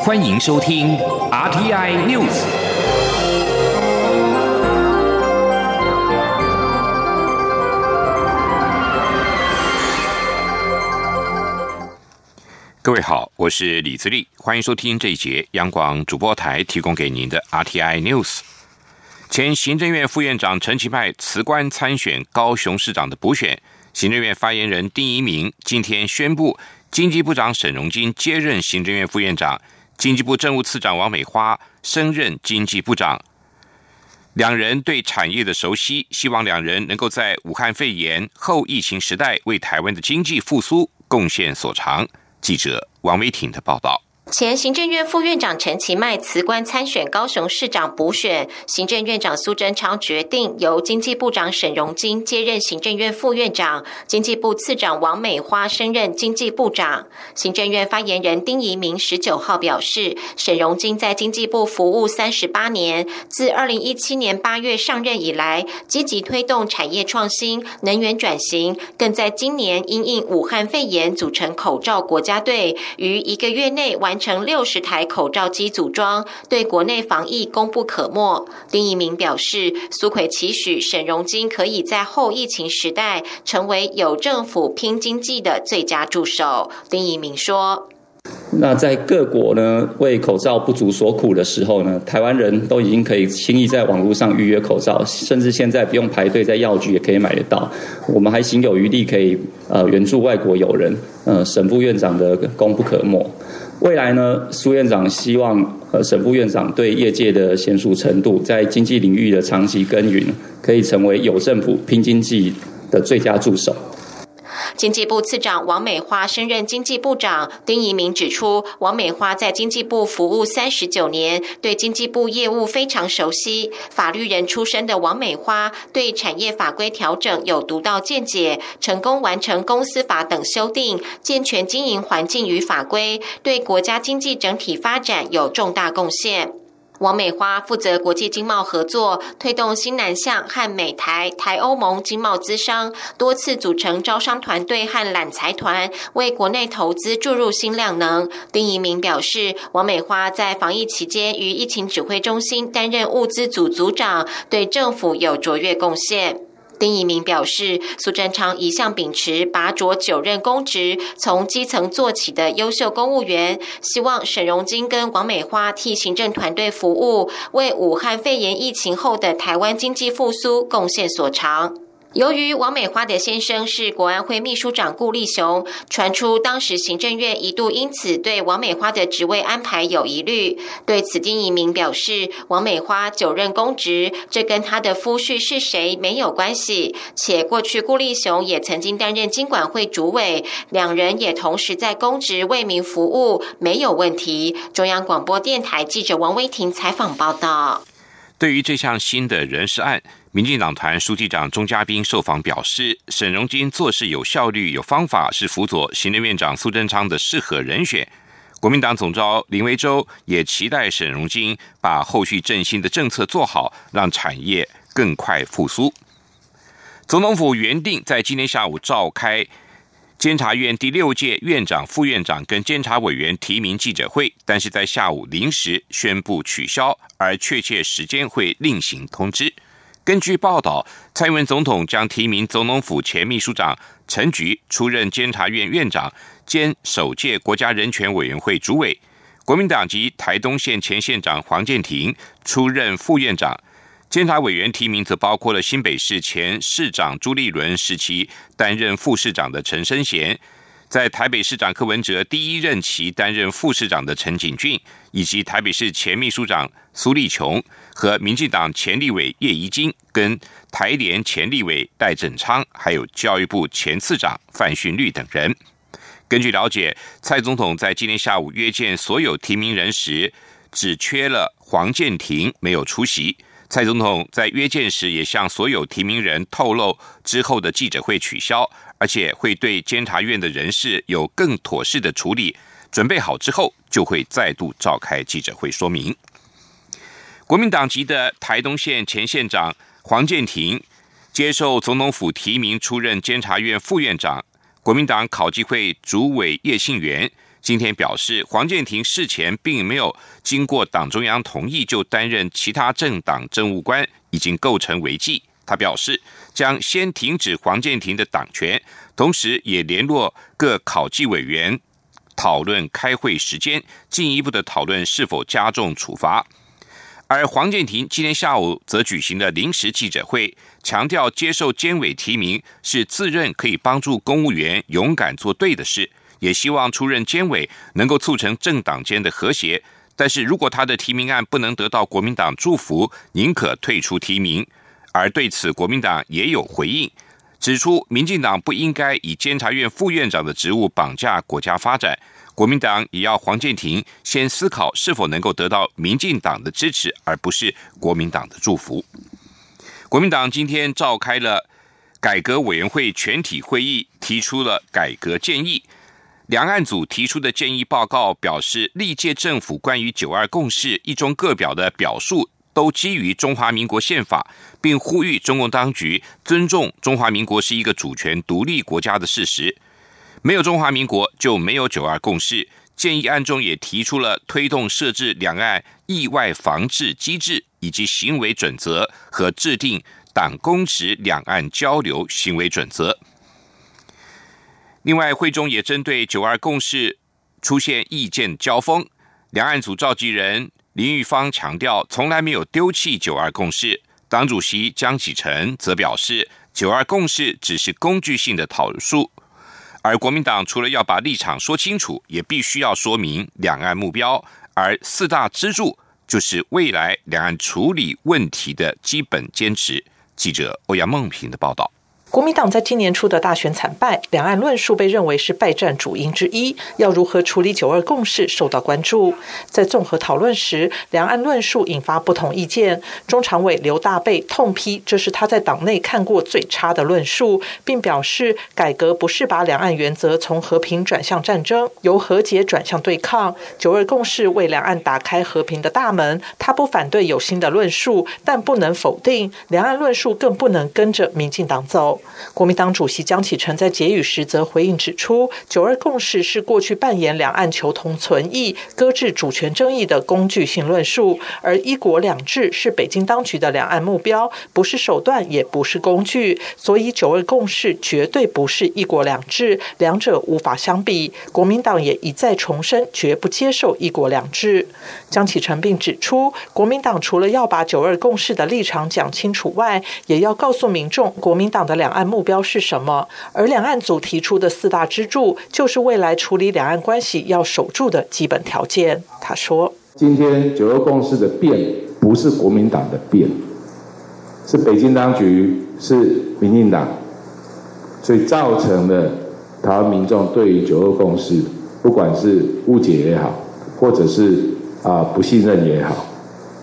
欢迎收听 RTI News。各位好，我是李自立，欢迎收听这一节央广主播台提供给您的 RTI News。前行政院副院长陈其迈辞官参选高雄市长的补选，行政院发言人丁一鸣今天宣布。经济部长沈荣金接任行政院副院长，经济部政务次长王美花升任经济部长。两人对产业的熟悉，希望两人能够在武汉肺炎后疫情时代为台湾的经济复苏贡献所长。记者王维挺的报道。前行政院副院长陈其迈辞官参选高雄市长补选，行政院长苏贞昌决定由经济部长沈荣金接任行政院副院长，经济部次长王美花升任经济部长。行政院发言人丁仪明十九号表示，沈荣金在经济部服务三十八年，自二零一七年八月上任以来，积极推动产业创新、能源转型，更在今年因应武汉肺炎组成口罩国家队，于一个月内完。完成六十台口罩机组装，对国内防疫功不可没。丁一鸣表示，苏奎期许沈荣金可以在后疫情时代成为有政府拼经济的最佳助手。丁一鸣说。那在各国呢为口罩不足所苦的时候呢，台湾人都已经可以轻易在网络上预约口罩，甚至现在不用排队，在药局也可以买得到。我们还行有余力可以呃援助外国友人，呃沈副院长的功不可没。未来呢，苏院长希望呃沈副院长对业界的娴熟程度，在经济领域的长期耕耘，可以成为有政府拼经济的最佳助手。经济部次长王美花升任经济部长。丁仪明指出，王美花在经济部服务三十九年，对经济部业务非常熟悉。法律人出身的王美花，对产业法规调整有独到见解，成功完成公司法等修订，健全经营环境与法规，对国家经济整体发展有重大贡献。王美花负责国际经贸合作，推动新南向和美台、台欧盟经贸资商，多次组成招商团队和揽财团，为国内投资注入新量能。丁仪明表示，王美花在防疫期间于疫情指挥中心担任物资组组长，对政府有卓越贡献。丁一明表示，苏贞昌一向秉持拔擢九任公职、从基层做起的优秀公务员，希望沈荣金跟王美花替行政团队服务，为武汉肺炎疫情后的台湾经济复苏贡献所长。由于王美花的先生是国安会秘书长顾立雄，传出当时行政院一度因此对王美花的职位安排有疑虑。对此，丁一鸣表示，王美花久任公职，这跟她的夫婿是谁没有关系。且过去顾立雄也曾经担任经管会主委，两人也同时在公职为民服务，没有问题。中央广播电台记者王威婷采访报道。对于这项新的人事案。民进党团书记长钟嘉宾受访表示，沈荣金做事有效率、有方法，是辅佐行政院长苏贞昌的适合人选。国民党总召林维洲也期待沈荣金把后续振兴的政策做好，让产业更快复苏。总统府原定在今天下午召开。监察院第六届院长、副院长跟监察委员提名记者会，但是在下午临时宣布取消，而确切时间会另行通知。根据报道，蔡英文总统将提名总统府前秘书长陈菊出任监察院院长兼首届国家人权委员会主委，国民党籍台东县前县长黄建庭出任副院长。监察委员提名则包括了新北市前市长朱立伦时期担任副市长的陈生贤，在台北市长柯文哲第一任期担任副市长的陈景俊，以及台北市前秘书长苏立琼和民进党前立委叶宜金，跟台联前立委戴振昌，还有教育部前次长范训律等人。根据了解，蔡总统在今天下午约见所有提名人时，只缺了黄建庭没有出席。蔡总统在约见时也向所有提名人透露，之后的记者会取消，而且会对监察院的人事有更妥适的处理。准备好之后，就会再度召开记者会说明。国民党籍的台东县前县长黄建庭接受总统府提名出任监察院副院长，国民党考纪会主委叶信元今天表示，黄建庭事前并没有经过党中央同意就担任其他政党政务官，已经构成违纪。他表示，将先停止黄建庭的党权，同时也联络各考纪委员讨论开会时间，进一步的讨论是否加重处罚。而黄建庭今天下午则举行了临时记者会，强调接受监委提名是自认可以帮助公务员勇敢做对的事，也希望出任监委能够促成政党间的和谐。但是如果他的提名案不能得到国民党祝福，宁可退出提名。而对此，国民党也有回应，指出民进党不应该以监察院副院长的职务绑架国家发展。国民党也要黄建庭先思考是否能够得到民进党的支持，而不是国民党的祝福。国民党今天召开了改革委员会全体会议，提出了改革建议。两岸组提出的建议报告表示，历届政府关于“九二共识”一中各表的表述，都基于中华民国宪法，并呼吁中共当局尊重中华民国是一个主权独立国家的事实。没有中华民国，就没有九二共识。建议案中也提出了推动设置两岸意外防治机制，以及行为准则和制定党公职两岸交流行为准则。另外，会中也针对九二共识出现意见交锋，两岸组召集人林玉芳强调，从来没有丢弃九二共识。党主席江启臣则表示，九二共识只是工具性的讨论。而国民党除了要把立场说清楚，也必须要说明两岸目标，而四大支柱就是未来两岸处理问题的基本坚持。记者欧阳梦平的报道。国民党在今年初的大选惨败，两岸论述被认为是败战主因之一。要如何处理九二共识受到关注。在综合讨论时，两岸论述引发不同意见。中常委刘大备痛批这是他在党内看过最差的论述，并表示改革不是把两岸原则从和平转向战争，由和解转向对抗。九二共识为两岸打开和平的大门。他不反对有新的论述，但不能否定两岸论述，更不能跟着民进党走。国民党主席江启臣在结语时则回应指出，九二共识是过去扮演两岸求同存异、搁置主权争议的工具性论述，而一国两制是北京当局的两岸目标，不是手段，也不是工具。所以九二共识绝对不是一国两制，两者无法相比。国民党也一再重申，绝不接受一国两制。江启臣并指出，国民党除了要把九二共识的立场讲清楚外，也要告诉民众，国民党的两。岸目标是什么？而两岸组提出的四大支柱，就是未来处理两岸关系要守住的基本条件。他说：“今天九二共识的变，不是国民党的变，是北京当局，是民进党，所以造成了台湾民众对于九二共识，不管是误解也好，或者是啊不信任也好，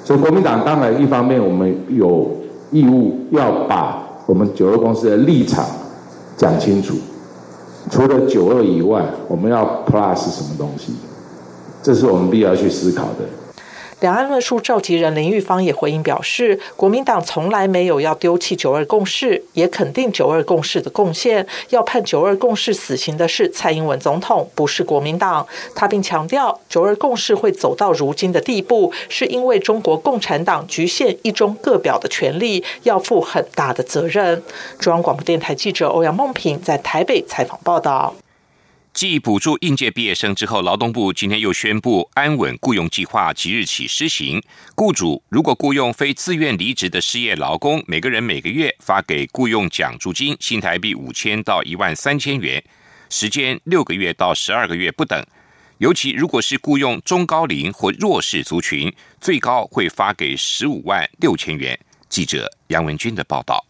所以国民党当然一方面我们有义务要把。”我们九二公司的立场讲清楚，除了九二以外，我们要 plus 什么东西？这是我们必要去思考的。两岸论述召集人林玉芳也回应表示，国民党从来没有要丢弃九二共识，也肯定九二共识的贡献。要判九二共识死刑的是蔡英文总统，不是国民党。他并强调，九二共识会走到如今的地步，是因为中国共产党局限一中各表的权利，要负很大的责任。中央广播电台记者欧阳梦平在台北采访报道。继补助应届毕业生之后，劳动部今天又宣布安稳雇佣计划即日起施行。雇主如果雇佣非自愿离职的失业劳工，每个人每个月发给雇佣奖助金新台币五千到一万三千元，时间六个月到十二个月不等。尤其如果是雇佣中高龄或弱势族群，最高会发给十五万六千元。记者杨文军的报道。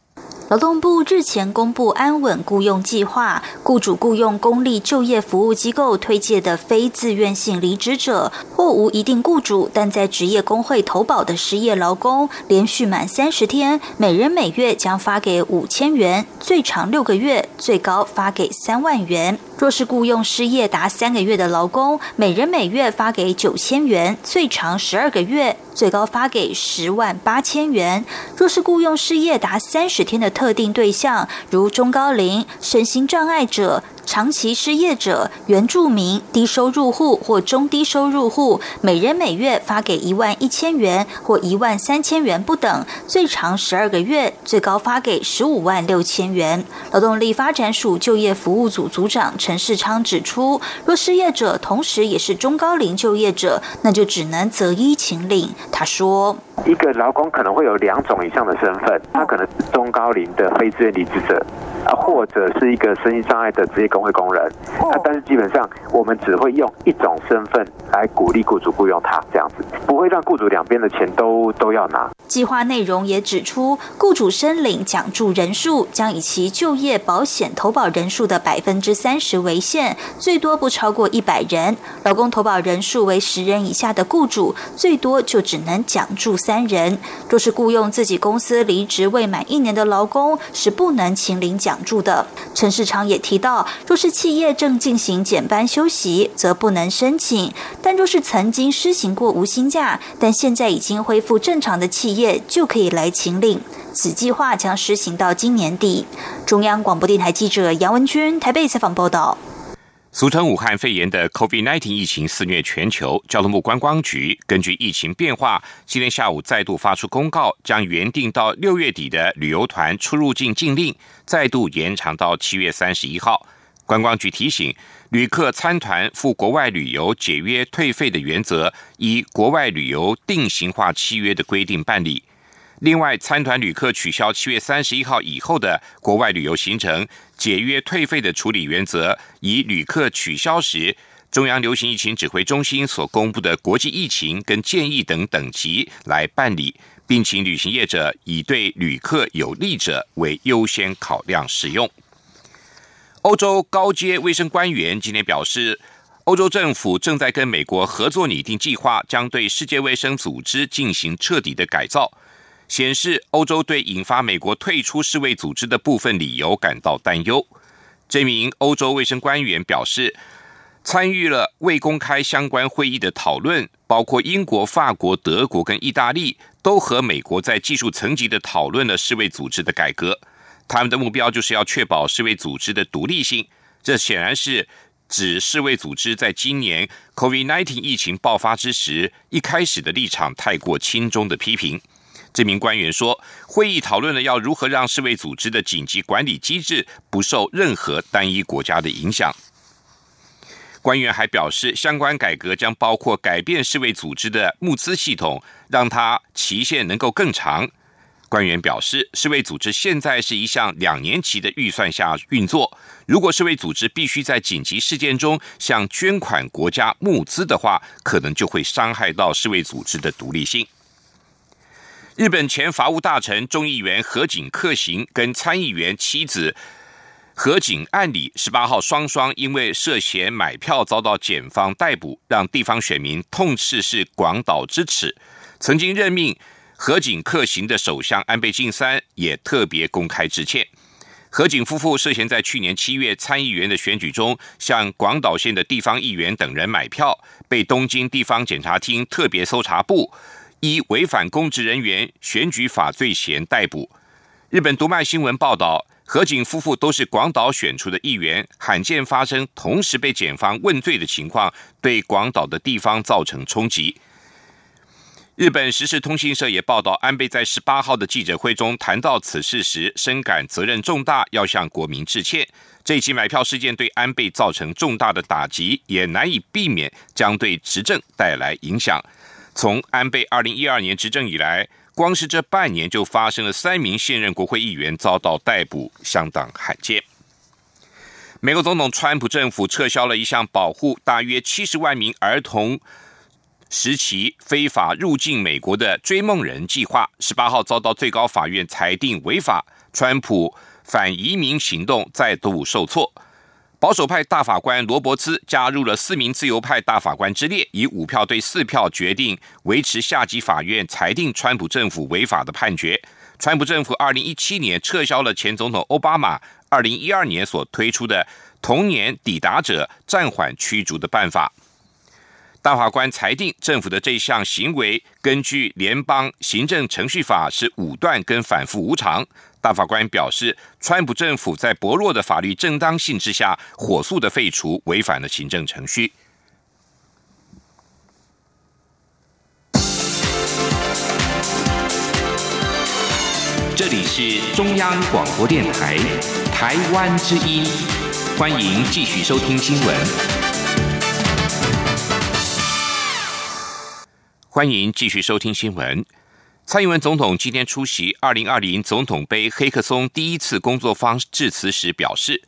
劳动部日前公布安稳雇佣计划，雇主雇佣公立就业服务机构推介的非自愿性离职者，或无一定雇主，但在职业工会投保的失业劳工，连续满三十天，每人每月将发给五千元，最长六个月，最高发给三万元。若是雇佣失业达三个月的劳工，每人每月发给九千元，最长十二个月，最高发给十万八千元。若是雇佣失业达三十天的特定对象，如中高龄、身心障碍者。长期失业者、原住民、低收入户或中低收入户，每人每月发给一万一千元或一万三千元不等，最长十二个月，最高发给十五万六千元。劳动力发展署就业服务组组长陈世昌指出，若失业者同时也是中高龄就业者，那就只能择一请领。他说：“一个劳工可能会有两种以上的身份，他可能是中高龄的非自愿离职者。”啊，或者是一个身心障碍的职业工会工人，啊，但是基本上我们只会用一种身份来鼓励雇主雇佣他，这样子不会让雇主两边的钱都都要拿。计划内容也指出，雇主申领奖助人数将以其就业保险投保人数的百分之三十为限，最多不超过一百人。劳工投保人数为十人以下的雇主，最多就只能奖助三人。若是雇佣自己公司离职未满一年的劳工，是不能请领奖。住的陈世昌也提到，若是企业正进行减班休息，则不能申请；但若是曾经施行过无薪假，但现在已经恢复正常的企业，就可以来请领。此计划将施行到今年底。中央广播电台记者杨文君台北采访报道。俗称武汉肺炎的 COVID-19 疫情肆虐全球，交通部观光局根据疫情变化，今天下午再度发出公告，将原定到六月底的旅游团出入境禁令再度延长到七月三十一号。观光局提醒，旅客参团赴国外旅游解约退费的原则，以国外旅游定型化契约的规定办理。另外，参团旅客取消七月三十一号以后的国外旅游行程，解约退费的处理原则，以旅客取消时中央流行疫情指挥中心所公布的国际疫情跟建议等等级来办理，并请旅行业者以对旅客有利者为优先考量使用。欧洲高阶卫生官员今天表示，欧洲政府正在跟美国合作拟定计划，将对世界卫生组织进行彻底的改造。显示欧洲对引发美国退出世卫组织的部分理由感到担忧。这名欧洲卫生官员表示，参与了未公开相关会议的讨论，包括英国、法国、德国跟意大利，都和美国在技术层级的讨论了世卫组织的改革。他们的目标就是要确保世卫组织的独立性。这显然是指世卫组织在今年 COVID-19 疫情爆发之时一开始的立场太过轻中的批评。这名官员说，会议讨论了要如何让世卫组织的紧急管理机制不受任何单一国家的影响。官员还表示，相关改革将包括改变世卫组织的募资系统，让它期限能够更长。官员表示，世卫组织现在是一项两年期的预算下运作，如果世卫组织必须在紧急事件中向捐款国家募资的话，可能就会伤害到世卫组织的独立性。日本前法务大臣众议员河井克行跟参议员妻子河井案里，十八号双双因为涉嫌买票遭到检方逮捕，让地方选民痛斥是广岛之耻。曾经任命河井克行的首相安倍晋三也特别公开致歉。河井夫妇涉嫌在去年七月参议员的选举中，向广岛县的地方议员等人买票，被东京地方检察厅特别搜查部。依违反公职人员选举法罪嫌逮捕。日本读卖新闻报道，河井夫妇都是广岛选出的议员，罕见发生同时被检方问罪的情况，对广岛的地方造成冲击。日本时事通信社也报道，安倍在十八号的记者会中谈到此事时，深感责任重大，要向国民致歉。这起买票事件对安倍造成重大的打击，也难以避免将对执政带来影响。从安倍二零一二年执政以来，光是这半年就发生了三名现任国会议员遭到逮捕，相当罕见。美国总统川普政府撤销了一项保护大约七十万名儿童时期非法入境美国的追梦人计划，十八号遭到最高法院裁定违法，川普反移民行动再度受挫。保守派大法官罗伯茨加入了四名自由派大法官之列，以五票对四票决定维持下级法院裁定川普政府违法的判决。川普政府二零一七年撤销了前总统奥巴马二零一二年所推出的同年抵达者暂缓驱逐的办法。大法官裁定政府的这项行为根据联邦行政程序法是武断跟反复无常，大法官表示，川普政府在薄弱的法律正当性之下，火速的废除，违反了行政程序。这里是中央广播电台台湾之音，欢迎继续收听新闻。欢迎继续收听新闻。蔡英文总统今天出席二零二零总统杯黑客松第一次工作坊致辞时表示，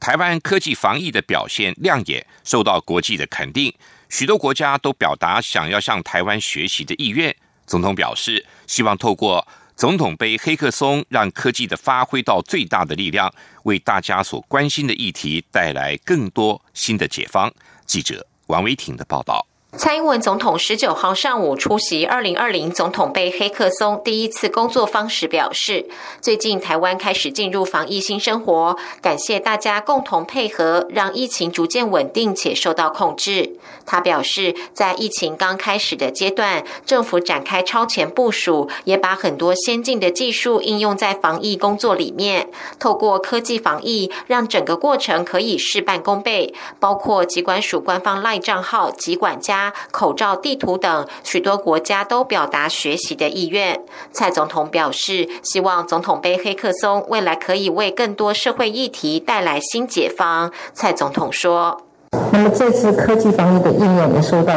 台湾科技防疫的表现亮眼，受到国际的肯定，许多国家都表达想要向台湾学习的意愿。总统表示，希望透过总统杯黑客松，让科技的发挥到最大的力量，为大家所关心的议题带来更多新的解方。记者王维婷的报道。蔡英文总统十九号上午出席二零二零总统杯黑客松第一次工作坊时表示，最近台湾开始进入防疫新生活，感谢大家共同配合，让疫情逐渐稳定且受到控制。他表示，在疫情刚开始的阶段，政府展开超前部署，也把很多先进的技术应用在防疫工作里面，透过科技防疫，让整个过程可以事半功倍，包括疾管署官方赖账号疾管家。口罩地图等许多国家都表达学习的意愿。蔡总统表示，希望总统杯黑客松未来可以为更多社会议题带来新解方。蔡总统说：“那么这次科技防疫的应用也受到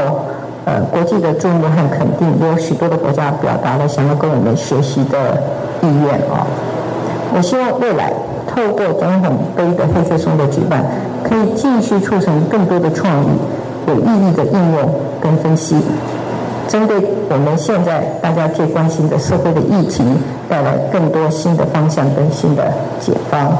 呃国际的注目和肯定，有许多的国家表达了想要跟我们学习的意愿啊。我希望未来透过总统杯的黑客松的举办，可以继续促成更多的创意。”有意义的应用跟分析，针对我们现在大家最关心的社会的议题，带来更多新的方向跟新的解方。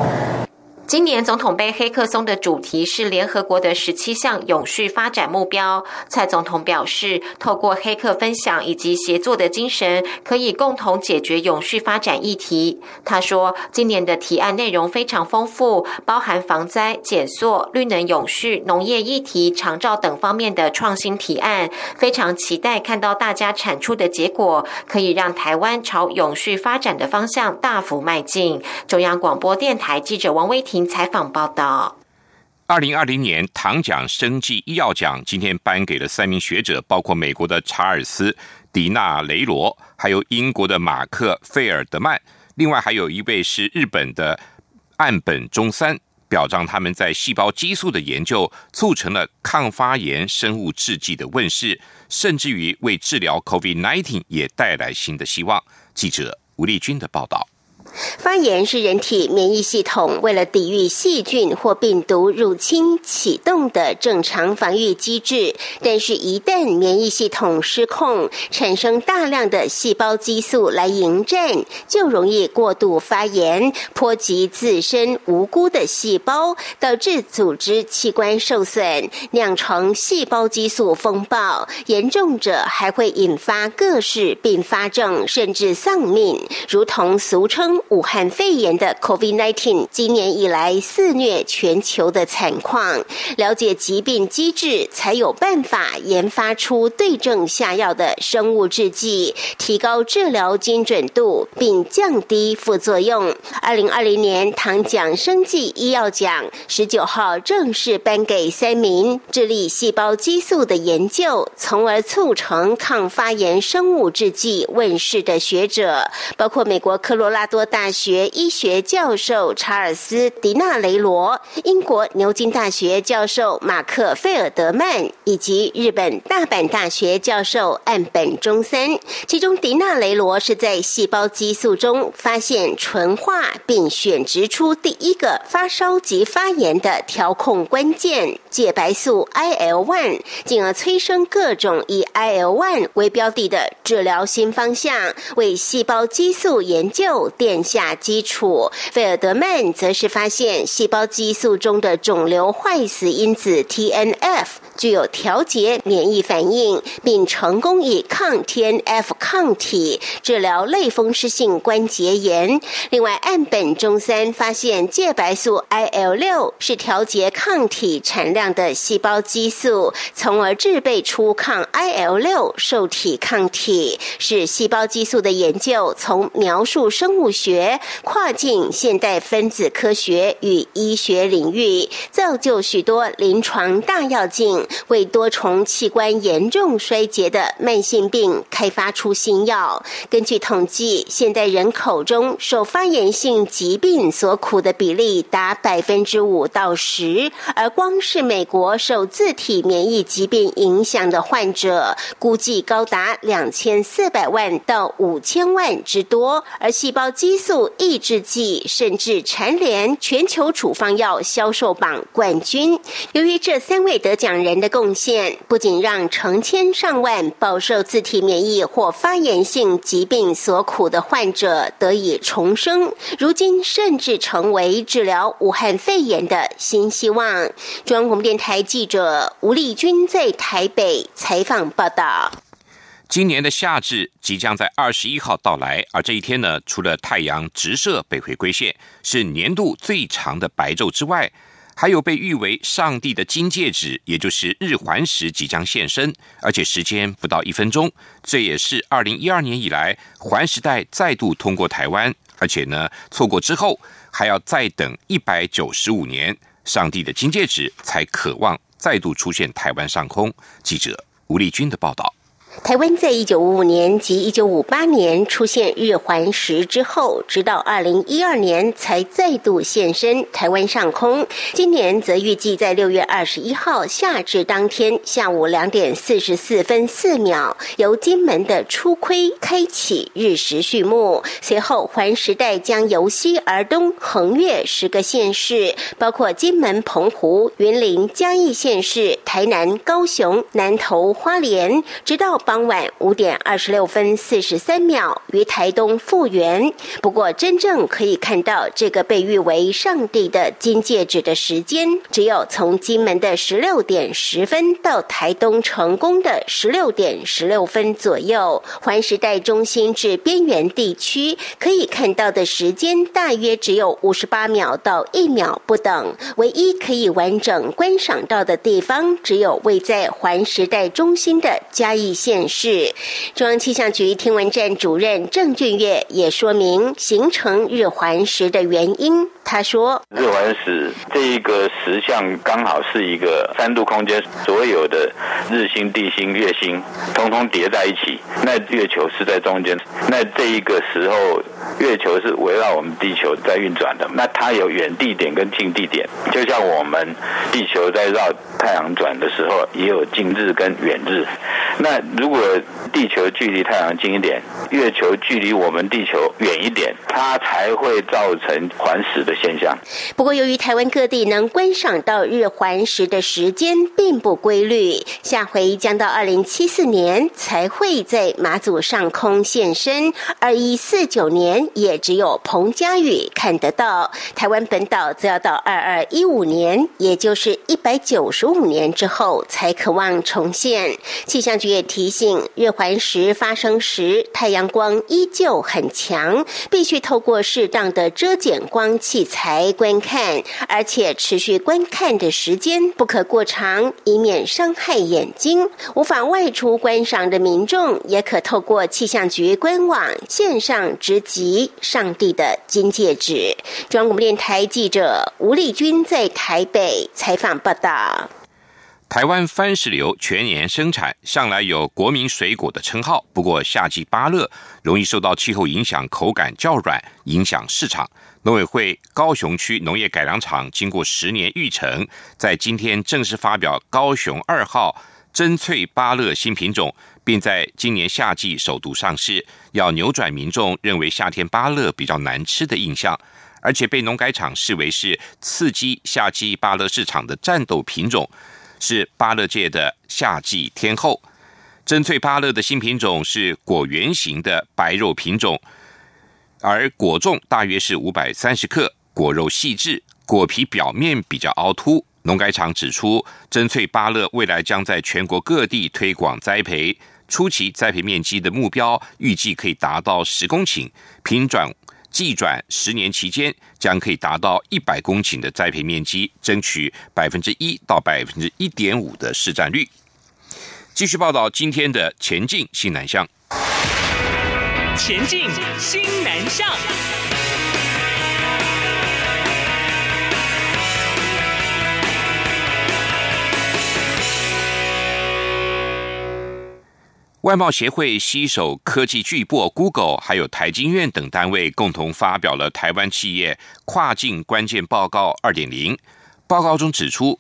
今年总统杯黑客松的主题是联合国的十七项永续发展目标。蔡总统表示，透过黑客分享以及协作的精神，可以共同解决永续发展议题。他说，今年的提案内容非常丰富，包含防灾、减塑、绿能、永续、农业议题、长照等方面的创新提案。非常期待看到大家产出的结果，可以让台湾朝永续发展的方向大幅迈进。中央广播电台记者王威婷。采访报道：二零二零年唐奖生技医药奖今天颁给了三名学者，包括美国的查尔斯·迪纳雷罗，还有英国的马克·费尔德曼，另外还有一位是日本的岸本忠三，表彰他们在细胞激素的研究促成了抗发炎生物制剂的问世，甚至于为治疗 COVID-19 也带来新的希望。记者吴丽君的报道。发炎是人体免疫系统为了抵御细菌或病毒入侵启动的正常防御机制，但是，一旦免疫系统失控，产生大量的细胞激素来迎战，就容易过度发炎，波及自身无辜的细胞，导致组织器官受损，酿成细胞激素风暴。严重者还会引发各式并发症，甚至丧命，如同俗称。武汉肺炎的 COVID-19 今年以来肆虐全球的惨况，了解疾病机制，才有办法研发出对症下药的生物制剂，提高治疗精准度，并降低副作用。二零二零年唐奖生技医药奖十九号正式颁给三名致力细胞激素的研究，从而促成抗发炎生物制剂问世的学者，包括美国科罗拉多。大学医学教授查尔斯·迪纳雷罗、英国牛津大学教授马克·费尔德曼以及日本大阪大学教授岸本忠三。其中，迪纳雷罗是在细胞激素中发现纯化并选植出第一个发烧及发炎的调控关键——介白素 （IL-1），进而催生各种以 IL-1 为标的的治疗新方向，为细胞激素研究奠。下基础，费尔德曼则是发现细胞激素中的肿瘤坏死因子 TNF 具有调节免疫反应，并成功以抗 TNF 抗体治疗类风湿性关节炎。另外，岸本中三发现介白素 IL 六是调节抗体产量的细胞激素，从而制备出抗 IL 六受体抗体，使细胞激素的研究从描述生物学。跨进现代分子科学与医学领域，造就许多临床大药镜，为多重器官严重衰竭的慢性病开发出新药。根据统计，现代人口中受发炎性疾病所苦的比例达百分之五到十，而光是美国受自体免疫疾病影响的患者，估计高达两千四百万到五千万之多。而细胞激素抑制剂甚至蝉联全球处方药销售榜冠军。由于这三位得奖人人的贡献，不仅让成千上万饱受自体免疫或发炎性疾病所苦的患者得以重生，如今甚至成为治疗武汉肺炎的新希望。中央广播电台记者吴丽君在台北采访报道。今年的夏至即将在二十一号到来，而这一天呢，除了太阳直射北回归线是年度最长的白昼之外，还有被誉为上帝的金戒指，也就是日环食即将现身，而且时间不到一分钟。这也是二零一二年以来环时代再度通过台湾，而且呢，错过之后还要再等一百九十五年，上帝的金戒指才渴望再度出现台湾上空。记者吴丽君的报道。台湾在一九五五年及一九五八年出现日环食之后，直到二零一二年才再度现身台湾上空。今年则预计在六月二十一号夏至当天下午两点四十四分四秒，由金门的初窥开启日食序幕。随后环时代将由西而东横越十个县市，包括金门、澎湖、云林、嘉义县市、台南、高雄、南投、花莲，直到。傍晚五点二十六分四十三秒于台东复原。不过，真正可以看到这个被誉为“上帝的金戒指”的时间，只有从金门的十六点十分到台东成功的十六点十六分左右。环时代中心至边缘地区可以看到的时间大约只有五十八秒到一秒不等。唯一可以完整观赏到的地方，只有位在环时代中心的嘉义县。电视，中央气象局天文站主任郑俊月也说明形成日环食的原因。他说：“日环食这一个石像刚好是一个三度空间，所有的日星、地星、月星通通叠在一起，那月球是在中间。那这一个时候，月球是围绕我们地球在运转的。那它有远地点跟近地点，就像我们地球在绕太阳转的时候，也有近日跟远日。那如果地球距离太阳近一点，月球距离我们地球远一点，它才会造成环食的。”现象。不过，由于台湾各地能观赏到日环食的时间并不规律，下回将到二零七四年才会在马祖上空现身，二一四九年也只有彭佳宇看得到。台湾本岛则要到二二一五年，也就是一百九十五年之后才渴望重现。气象局也提醒，日环食发生时，太阳光依旧很强，必须透过适当的遮减光器。材观看，而且持续观看的时间不可过长，以免伤害眼睛。无法外出观赏的民众，也可透过气象局官网线上直击上帝的金戒指。中央广播电台记者吴丽君在台北采访报道。台湾番石榴全年生产，向来有国民水果的称号。不过夏季芭乐容易受到气候影响，口感较软，影响市场。农委会高雄区农业改良场经过十年育成，在今天正式发表高雄二号珍翠芭乐新品种，并在今年夏季首度上市，要扭转民众认为夏天芭乐比较难吃的印象，而且被农改场视为是刺激夏季芭乐市场的战斗品种，是芭乐界的夏季天后。真脆芭乐的新品种是果圆形的白肉品种。而果重大约是五百三十克，果肉细致，果皮表面比较凹凸。农改场指出，真脆芭乐未来将在全国各地推广栽培，初期栽培面积的目标预计可以达到十公顷，品转计转十年期间将可以达到一百公顷的栽培面积，争取百分之一到百分之一点五的市占率。继续报道今天的前进新南向。前进新南向。外贸协会携手科技巨擘 Google，还有台经院等单位共同发表了《台湾企业跨境关键报告二点零》。报告中指出，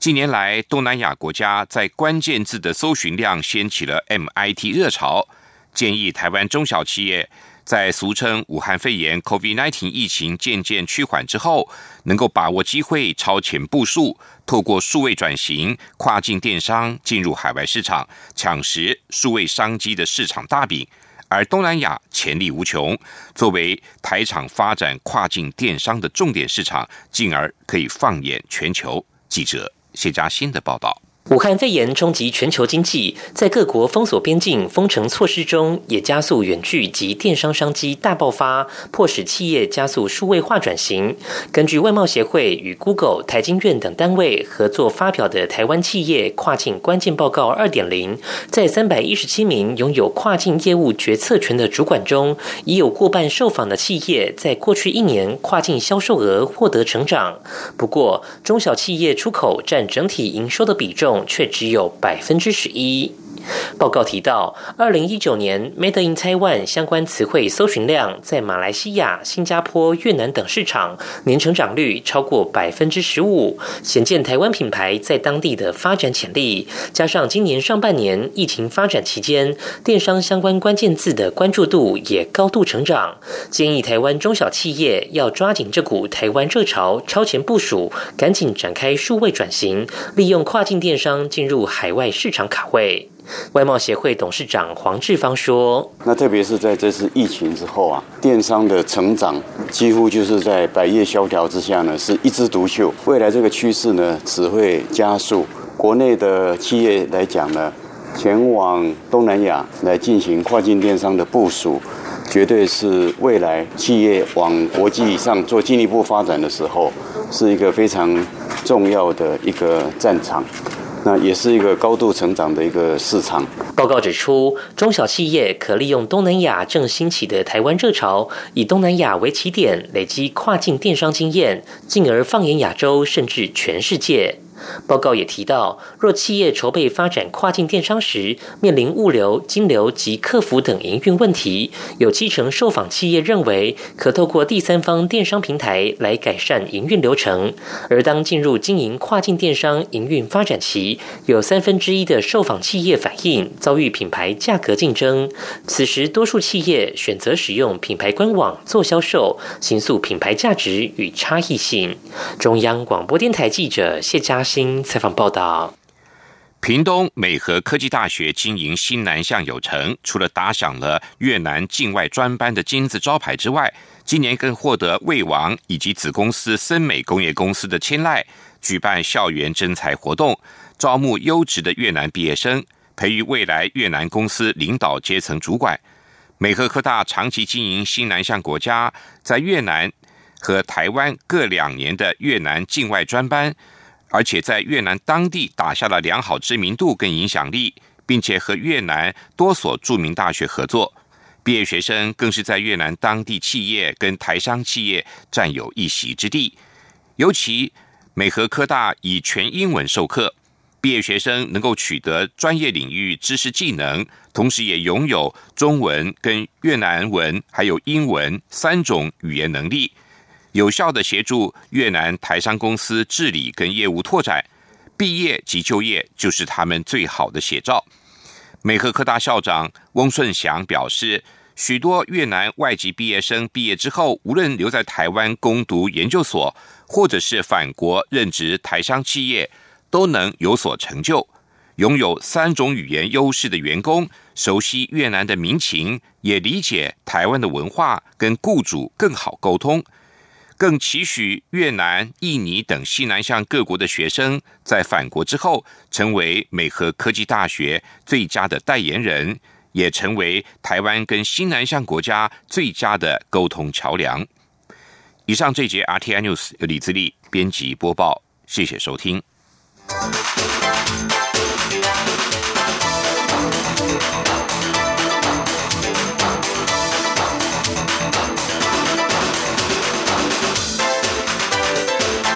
近年来东南亚国家在关键字的搜寻量掀起了 MIT 热潮，建议台湾中小企业。在俗称武汉肺炎 （COVID-19） 疫情渐渐趋缓之后，能够把握机会超前部署，透过数位转型、跨境电商进入海外市场，抢食数位商机的市场大饼。而东南亚潜力无穷，作为台厂发展跨境电商的重点市场，进而可以放眼全球。记者谢嘉欣的报道。武汉肺炎冲击全球经济，在各国封锁边境、封城措施中，也加速远距及电商商机大爆发，迫使企业加速数位化转型。根据外贸协会与 Google、台经院等单位合作发表的《台湾企业跨境关键报告二点零》，在三百一十七名拥有跨境业务决策权的主管中，已有过半受访的企业在过去一年跨境销售额获得成长。不过，中小企业出口占整体营收的比重。却只有百分之十一。报告提到，二零一九年 “Made in Taiwan” 相关词汇搜寻量在马来西亚、新加坡、越南等市场年成长率超过百分之十五，显见台湾品牌在当地的发展潜力。加上今年上半年疫情发展期间，电商相关关键字的关注度也高度成长。建议台湾中小企业要抓紧这股台湾热潮，超前部署，赶紧展开数位转型，利用跨境电商进入海外市场卡位。外贸协会董事长黄志芳说：“那特别是在这次疫情之后啊，电商的成长几乎就是在百业萧条之下呢，是一枝独秀。未来这个趋势呢，只会加速。国内的企业来讲呢，前往东南亚来进行跨境电商的部署，绝对是未来企业往国际上做进一步发展的时候，是一个非常重要的一个战场。”那也是一个高度成长的一个市场。报告指出，中小企业可利用东南亚正兴起的台湾热潮，以东南亚为起点，累积跨境电商经验，进而放眼亚洲，甚至全世界。报告也提到，若企业筹备发展跨境电商时，面临物流、金流及客服等营运问题，有七成受访企业认为可透过第三方电商平台来改善营运流程。而当进入经营跨境电商营运发展期，有三分之一的受访企业反映遭遇品牌价格竞争。此时，多数企业选择使用品牌官网做销售，形塑品牌价值与差异性。中央广播电台记者谢嘉。新采访报道：屏东美和科技大学经营新南向有成，除了打响了越南境外专班的金字招牌之外，今年更获得魏王以及子公司森美工业公司的青睐，举办校园征才活动，招募优质的越南毕业生，培育未来越南公司领导阶层主管。美和科大长期经营新南向国家，在越南和台湾各两年的越南境外专班。而且在越南当地打下了良好知名度跟影响力，并且和越南多所著名大学合作，毕业学生更是在越南当地企业跟台商企业占有一席之地。尤其美和科大以全英文授课，毕业学生能够取得专业领域知识技能，同时也拥有中文跟越南文还有英文三种语言能力。有效的协助越南台商公司治理跟业务拓展，毕业及就业就是他们最好的写照。美和科大校长翁顺祥表示，许多越南外籍毕业生毕业之后，无论留在台湾攻读研究所，或者是返国任职台商企业，都能有所成就。拥有三种语言优势的员工，熟悉越南的民情，也理解台湾的文化，跟雇主更好沟通。更期许越南、印尼等西南向各国的学生在返国之后，成为美和科技大学最佳的代言人，也成为台湾跟西南向国家最佳的沟通桥梁。以上这节 RTI News 李自力编辑播报，谢谢收听。